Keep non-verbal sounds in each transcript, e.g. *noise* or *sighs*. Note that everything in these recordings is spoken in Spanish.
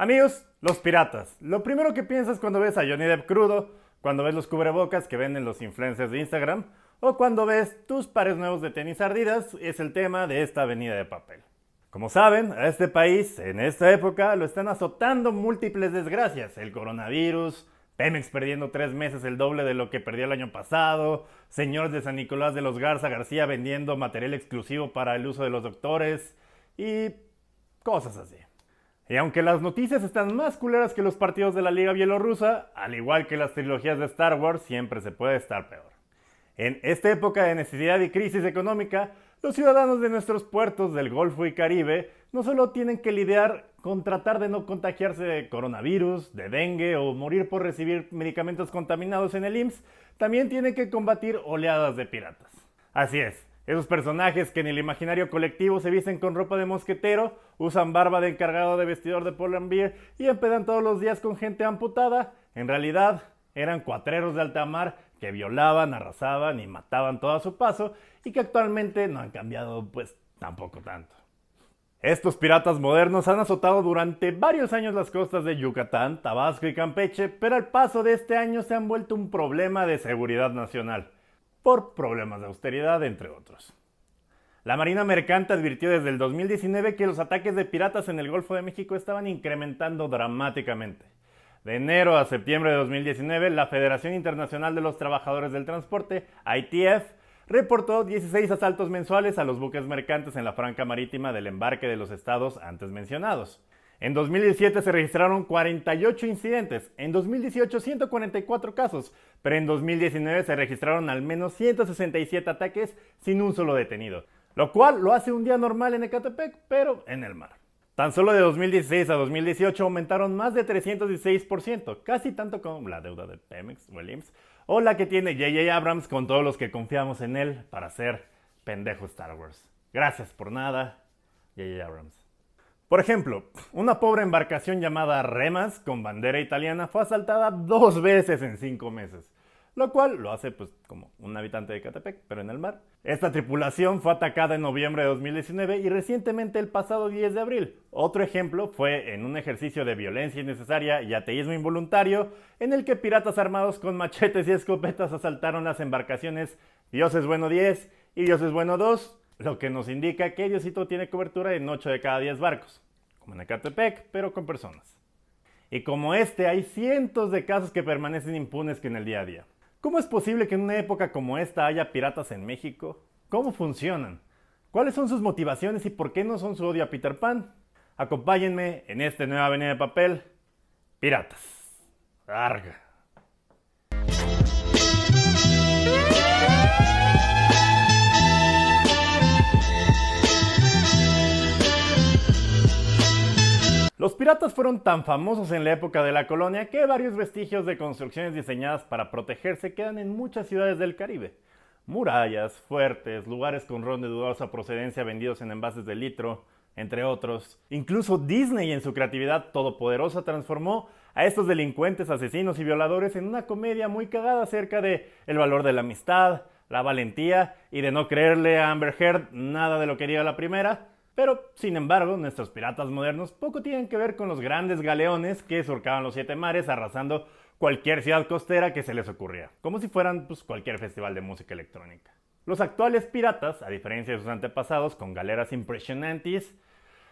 Amigos, los piratas. Lo primero que piensas cuando ves a Johnny Depp crudo, cuando ves los cubrebocas que venden los influencers de Instagram, o cuando ves tus pares nuevos de tenis ardidas, es el tema de esta avenida de papel. Como saben, a este país, en esta época, lo están azotando múltiples desgracias. El coronavirus, Pemex perdiendo tres meses el doble de lo que perdió el año pasado, señores de San Nicolás de los Garza García vendiendo material exclusivo para el uso de los doctores y cosas así. Y aunque las noticias están más culeras que los partidos de la Liga Bielorrusa, al igual que las trilogías de Star Wars, siempre se puede estar peor. En esta época de necesidad y crisis económica, los ciudadanos de nuestros puertos del Golfo y Caribe no solo tienen que lidiar con tratar de no contagiarse de coronavirus, de dengue o morir por recibir medicamentos contaminados en el IMSS, también tienen que combatir oleadas de piratas. Así es, esos personajes que en el imaginario colectivo se visten con ropa de mosquetero, usan barba de encargado de vestidor de Beer y empedan todos los días con gente amputada, en realidad eran cuatreros de alta mar que violaban, arrasaban y mataban todo a su paso y que actualmente no han cambiado pues tampoco tanto. Estos piratas modernos han azotado durante varios años las costas de Yucatán, Tabasco y Campeche, pero al paso de este año se han vuelto un problema de seguridad nacional por problemas de austeridad, entre otros. La Marina Mercante advirtió desde el 2019 que los ataques de piratas en el Golfo de México estaban incrementando dramáticamente. De enero a septiembre de 2019, la Federación Internacional de los Trabajadores del Transporte, ITF, reportó 16 asaltos mensuales a los buques mercantes en la franca marítima del embarque de los estados antes mencionados. En 2017 se registraron 48 incidentes, en 2018 144 casos, pero en 2019 se registraron al menos 167 ataques sin un solo detenido, lo cual lo hace un día normal en Ecatepec, pero en el mar. Tan solo de 2016 a 2018 aumentaron más de 316%, casi tanto como la deuda de Pemex o o la que tiene J.J. Abrams con todos los que confiamos en él para hacer pendejo Star Wars. Gracias por nada, J.J. Abrams. Por ejemplo, una pobre embarcación llamada Remas con bandera italiana fue asaltada dos veces en cinco meses, lo cual lo hace pues como un habitante de Catepec, pero en el mar. Esta tripulación fue atacada en noviembre de 2019 y recientemente el pasado 10 de abril. Otro ejemplo fue en un ejercicio de violencia innecesaria y ateísmo involuntario, en el que piratas armados con machetes y escopetas asaltaron las embarcaciones Dios es bueno 10 y Dios es bueno 2, lo que nos indica que Diosito tiene cobertura en 8 de cada 10 barcos, como en Ecatepec, pero con personas. Y como este, hay cientos de casos que permanecen impunes que en el día a día. ¿Cómo es posible que en una época como esta haya piratas en México? ¿Cómo funcionan? ¿Cuáles son sus motivaciones y por qué no son su odio a Peter Pan? Acompáñenme en esta nueva avenida de papel. Piratas. Larga. Piratas fueron tan famosos en la época de la colonia que varios vestigios de construcciones diseñadas para protegerse quedan en muchas ciudades del Caribe. Murallas, fuertes, lugares con ron de dudosa procedencia vendidos en envases de litro, entre otros. Incluso Disney en su creatividad todopoderosa transformó a estos delincuentes, asesinos y violadores en una comedia muy cagada acerca de el valor de la amistad, la valentía y de no creerle a Amber Heard nada de lo que diga la primera, pero, sin embargo, nuestros piratas modernos poco tienen que ver con los grandes galeones que surcaban los siete mares arrasando cualquier ciudad costera que se les ocurría, como si fueran pues, cualquier festival de música electrónica. Los actuales piratas, a diferencia de sus antepasados con galeras impresionantes,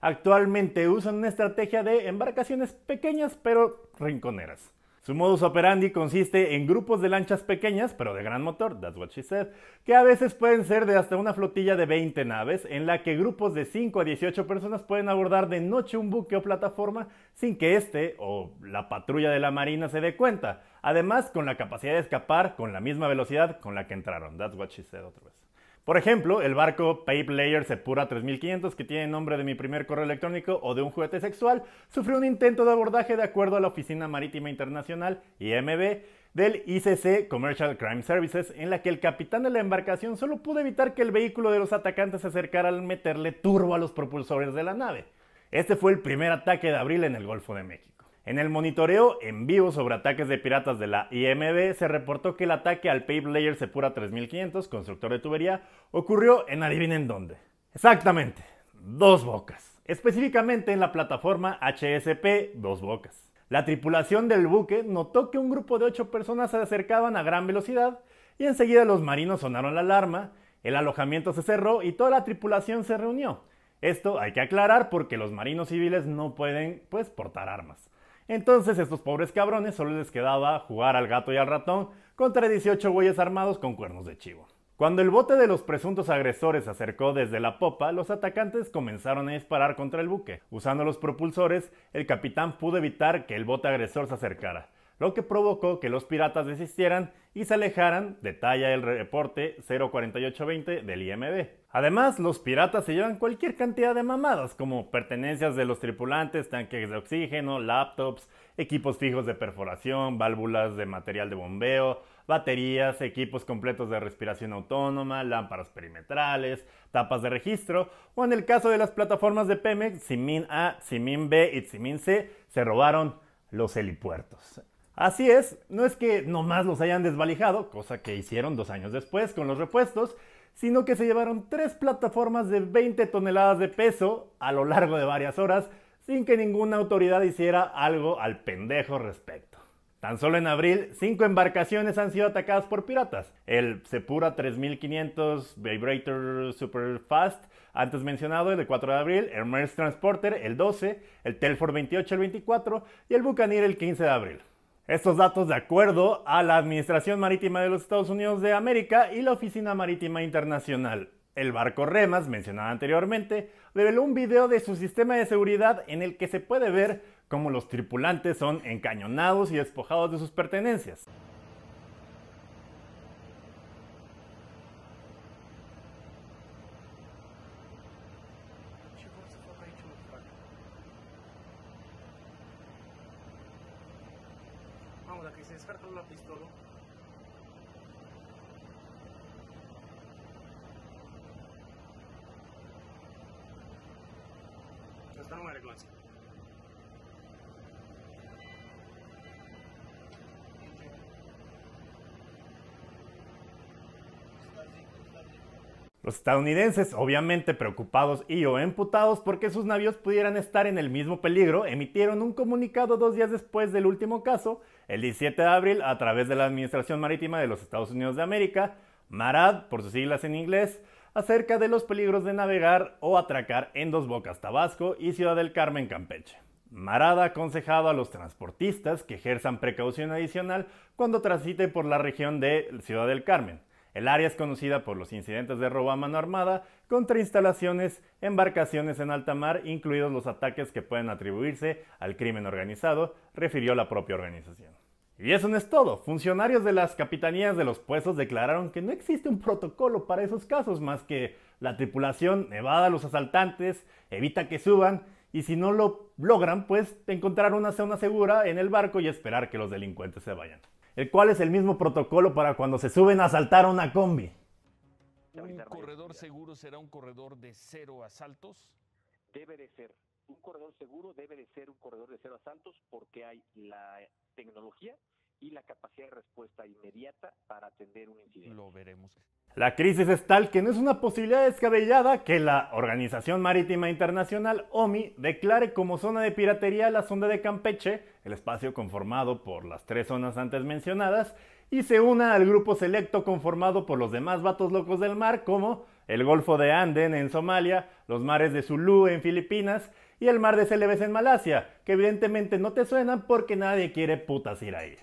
actualmente usan una estrategia de embarcaciones pequeñas pero rinconeras. Su modus operandi consiste en grupos de lanchas pequeñas, pero de gran motor, that's what she said, que a veces pueden ser de hasta una flotilla de 20 naves, en la que grupos de 5 a 18 personas pueden abordar de noche un buque o plataforma sin que éste o la patrulla de la marina se dé cuenta. Además, con la capacidad de escapar con la misma velocidad con la que entraron. That's what she said otra vez. Por ejemplo, el barco Pape Layer Sepura 3500, que tiene nombre de mi primer correo electrónico o de un juguete sexual, sufrió un intento de abordaje de acuerdo a la Oficina Marítima Internacional, IMB, del ICC Commercial Crime Services, en la que el capitán de la embarcación solo pudo evitar que el vehículo de los atacantes se acercara al meterle turbo a los propulsores de la nave. Este fue el primer ataque de abril en el Golfo de México. En el monitoreo en vivo sobre ataques de piratas de la IMB se reportó que el ataque al Pave Layer Sepura 3500, constructor de tubería, ocurrió en adivinen dónde. Exactamente, dos bocas. específicamente en la plataforma HSP Dos Bocas. La tripulación del buque notó que un grupo de ocho personas se acercaban a gran velocidad y enseguida los marinos sonaron la alarma, el alojamiento se cerró y toda la tripulación se reunió. Esto hay que aclarar porque los marinos civiles no pueden, pues, portar armas. Entonces estos pobres cabrones solo les quedaba jugar al gato y al ratón contra 18 güeyes armados con cuernos de chivo. Cuando el bote de los presuntos agresores se acercó desde la popa, los atacantes comenzaron a disparar contra el buque. Usando los propulsores, el capitán pudo evitar que el bote agresor se acercara lo que provocó que los piratas desistieran y se alejaran, detalla el reporte 04820 del IMB. Además, los piratas se llevan cualquier cantidad de mamadas, como pertenencias de los tripulantes, tanques de oxígeno, laptops, equipos fijos de perforación, válvulas de material de bombeo, baterías, equipos completos de respiración autónoma, lámparas perimetrales, tapas de registro, o en el caso de las plataformas de Pemex, Simin A, Simin B y Simin C, se robaron los helipuertos. Así es, no es que nomás los hayan desvalijado, cosa que hicieron dos años después con los repuestos, sino que se llevaron tres plataformas de 20 toneladas de peso a lo largo de varias horas sin que ninguna autoridad hiciera algo al pendejo respecto. Tan solo en abril, cinco embarcaciones han sido atacadas por piratas. El Sepura 3500 Vibrator Superfast, antes mencionado, el 4 de abril, el Merce Transporter el 12, el Telford 28 el 24 y el Buccaneer el 15 de abril. Estos datos de acuerdo a la Administración Marítima de los Estados Unidos de América y la Oficina Marítima Internacional. El barco Remas, mencionado anteriormente, reveló un video de su sistema de seguridad en el que se puede ver cómo los tripulantes son encañonados y despojados de sus pertenencias. Vamos, a que se descarta la pistola. Está no arreglanza. Los estadounidenses, obviamente preocupados y o emputados porque sus navíos pudieran estar en el mismo peligro, emitieron un comunicado dos días después del último caso, el 17 de abril, a través de la Administración Marítima de los Estados Unidos de América, MARAD, por sus siglas en inglés, acerca de los peligros de navegar o atracar en Dos Bocas, Tabasco y Ciudad del Carmen, Campeche. Marad ha aconsejado a los transportistas que ejerzan precaución adicional cuando transiten por la región de Ciudad del Carmen. El área es conocida por los incidentes de robo a mano armada contra instalaciones, embarcaciones en alta mar, incluidos los ataques que pueden atribuirse al crimen organizado, refirió la propia organización. Y eso no es todo. Funcionarios de las capitanías de los puestos declararon que no existe un protocolo para esos casos más que la tripulación evada a los asaltantes, evita que suban y si no lo logran, pues encontrar una zona segura en el barco y esperar que los delincuentes se vayan el cual es el mismo protocolo para cuando se suben a asaltar a una combi. ¿Un corredor seguro será un corredor de cero asaltos? Debe de ser. Un corredor seguro debe de ser un corredor de cero asaltos porque hay la tecnología y la capacidad de respuesta inmediata para atender un incidente. Lo veremos. La crisis es tal que no es una posibilidad descabellada que la Organización Marítima Internacional, OMI, declare como zona de piratería la sonda de Campeche, el espacio conformado por las tres zonas antes mencionadas, y se una al grupo selecto conformado por los demás vatos locos del mar, como el Golfo de Anden en Somalia, los mares de Sulu en Filipinas y el mar de Celebes en Malasia, que evidentemente no te suenan porque nadie quiere putas ir ahí.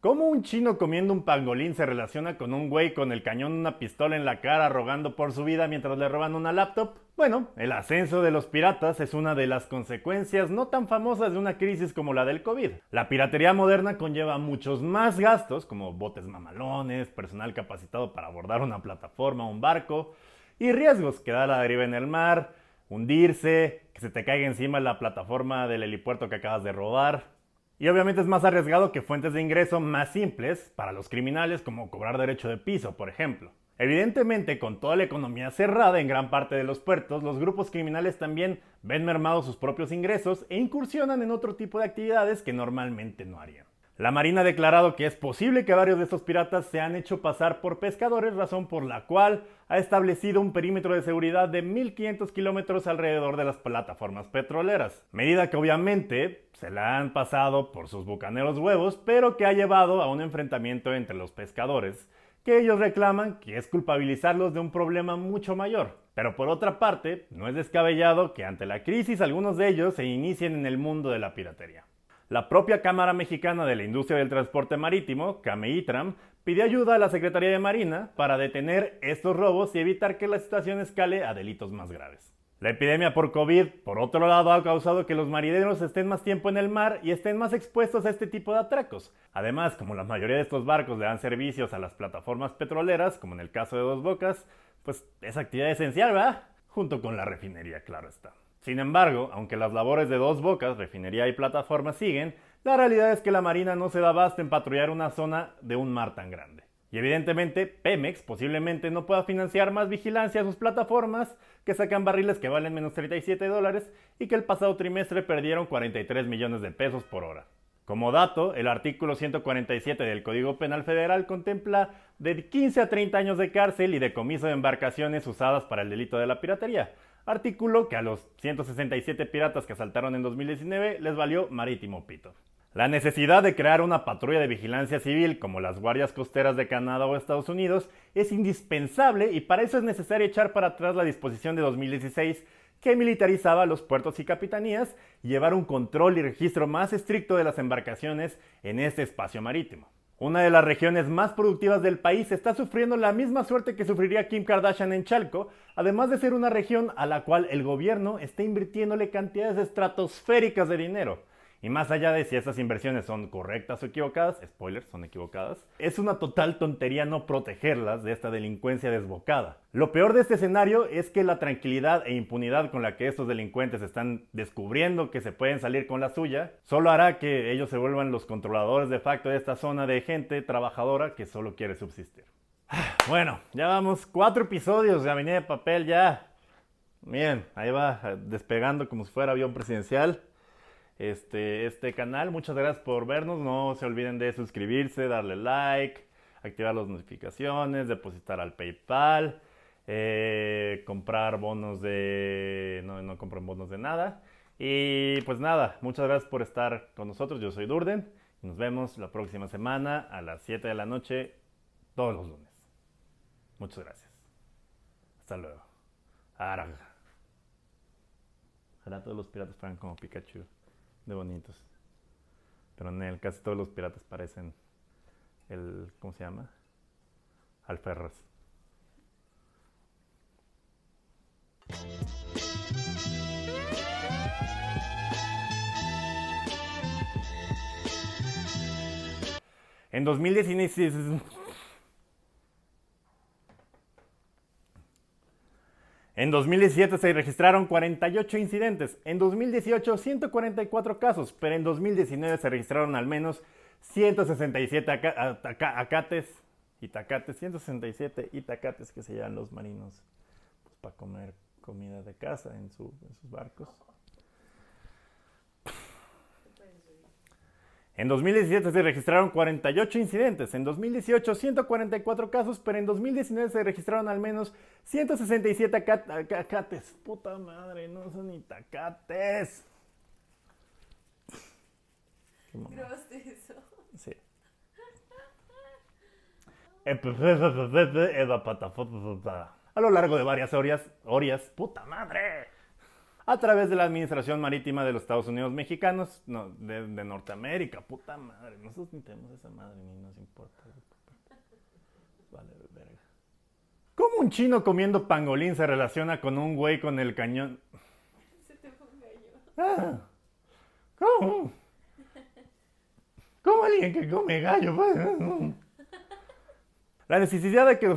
¿Cómo un chino comiendo un pangolín se relaciona con un güey con el cañón de una pistola en la cara rogando por su vida mientras le roban una laptop? Bueno, el ascenso de los piratas es una de las consecuencias no tan famosas de una crisis como la del COVID. La piratería moderna conlleva muchos más gastos, como botes mamalones, personal capacitado para abordar una plataforma o un barco, y riesgos, quedar a la deriva en el mar, hundirse, que se te caiga encima la plataforma del helipuerto que acabas de robar, y obviamente es más arriesgado que fuentes de ingreso más simples para los criminales como cobrar derecho de piso, por ejemplo. Evidentemente, con toda la economía cerrada en gran parte de los puertos, los grupos criminales también ven mermados sus propios ingresos e incursionan en otro tipo de actividades que normalmente no harían. La Marina ha declarado que es posible que varios de estos piratas se han hecho pasar por pescadores, razón por la cual ha establecido un perímetro de seguridad de 1.500 kilómetros alrededor de las plataformas petroleras. Medida que obviamente se la han pasado por sus bucaneros huevos, pero que ha llevado a un enfrentamiento entre los pescadores, que ellos reclaman que es culpabilizarlos de un problema mucho mayor. Pero por otra parte, no es descabellado que ante la crisis algunos de ellos se inicien en el mundo de la piratería. La propia Cámara Mexicana de la Industria del Transporte Marítimo, CAMEITRAM, pidió ayuda a la Secretaría de Marina para detener estos robos y evitar que la situación escale a delitos más graves. La epidemia por COVID, por otro lado, ha causado que los marineros estén más tiempo en el mar y estén más expuestos a este tipo de atracos. Además, como la mayoría de estos barcos le dan servicios a las plataformas petroleras, como en el caso de Dos Bocas, pues es actividad esencial, ¿verdad? Junto con la refinería, claro está. Sin embargo, aunque las labores de dos bocas, refinería y plataforma siguen, la realidad es que la Marina no se da basta en patrullar una zona de un mar tan grande. Y evidentemente, Pemex posiblemente no pueda financiar más vigilancia a sus plataformas que sacan barriles que valen menos 37 dólares y que el pasado trimestre perdieron 43 millones de pesos por hora. Como dato, el artículo 147 del Código Penal Federal contempla de 15 a 30 años de cárcel y decomiso de embarcaciones usadas para el delito de la piratería, artículo que a los 167 piratas que asaltaron en 2019 les valió marítimo pito. La necesidad de crear una patrulla de vigilancia civil como las guardias costeras de Canadá o Estados Unidos es indispensable y para eso es necesario echar para atrás la disposición de 2016 que militarizaba los puertos y capitanías y llevar un control y registro más estricto de las embarcaciones en este espacio marítimo. Una de las regiones más productivas del país está sufriendo la misma suerte que sufriría Kim Kardashian en Chalco, además de ser una región a la cual el gobierno está invirtiéndole cantidades estratosféricas de dinero. Y más allá de si esas inversiones son correctas o equivocadas, spoilers, son equivocadas, es una total tontería no protegerlas de esta delincuencia desbocada. Lo peor de este escenario es que la tranquilidad e impunidad con la que estos delincuentes están descubriendo que se pueden salir con la suya, solo hará que ellos se vuelvan los controladores de facto de esta zona de gente trabajadora que solo quiere subsistir. *sighs* Bueno, ya vamos cuatro episodios de Avenida de Papel ya. Bien, ahí va despegando como si fuera avión presidencial este, este canal. Muchas gracias por vernos. No se olviden de suscribirse, darle like, activar las notificaciones, depositar al PayPal, eh, comprar bonos de... No, no compren bonos de nada. Y pues nada, muchas gracias por estar con nosotros. Yo soy Durden. Y nos vemos la próxima semana a las 7 de la noche, todos los lunes. Muchas gracias. Hasta luego. Ojalá todos los piratas fueran como Pikachu de bonitos. Pero en él casi todos los piratas parecen el, ¿cómo se llama? Alferras. En 2016 En 2017 se registraron 48 incidentes, en 2018 144 casos, pero en 2019 se registraron al menos 167 acates y tacates, 167 itacates que se llevan los marinos pues, para comer comida de casa en, en sus barcos. En 2017 se registraron 48 incidentes, en 2018 144 casos, pero en 2019 se registraron al menos 167 acates. Puta madre, no son ni tacates. ¿Grabaste eso? Sí. A lo largo de varias horas, horas, puta madre a través de la Administración Marítima de los Estados Unidos Mexicanos, no, de, Norteamérica, puta madre, nosotros ni tenemos esa madre ni nos importa. Vale, verga. ¿Cómo un chino comiendo pangolín se relaciona con un güey con el cañón? Se te fue un gallo. Ah, ¿Cómo? ¿Cómo alguien que come gallo? *laughs* La necesidad de que...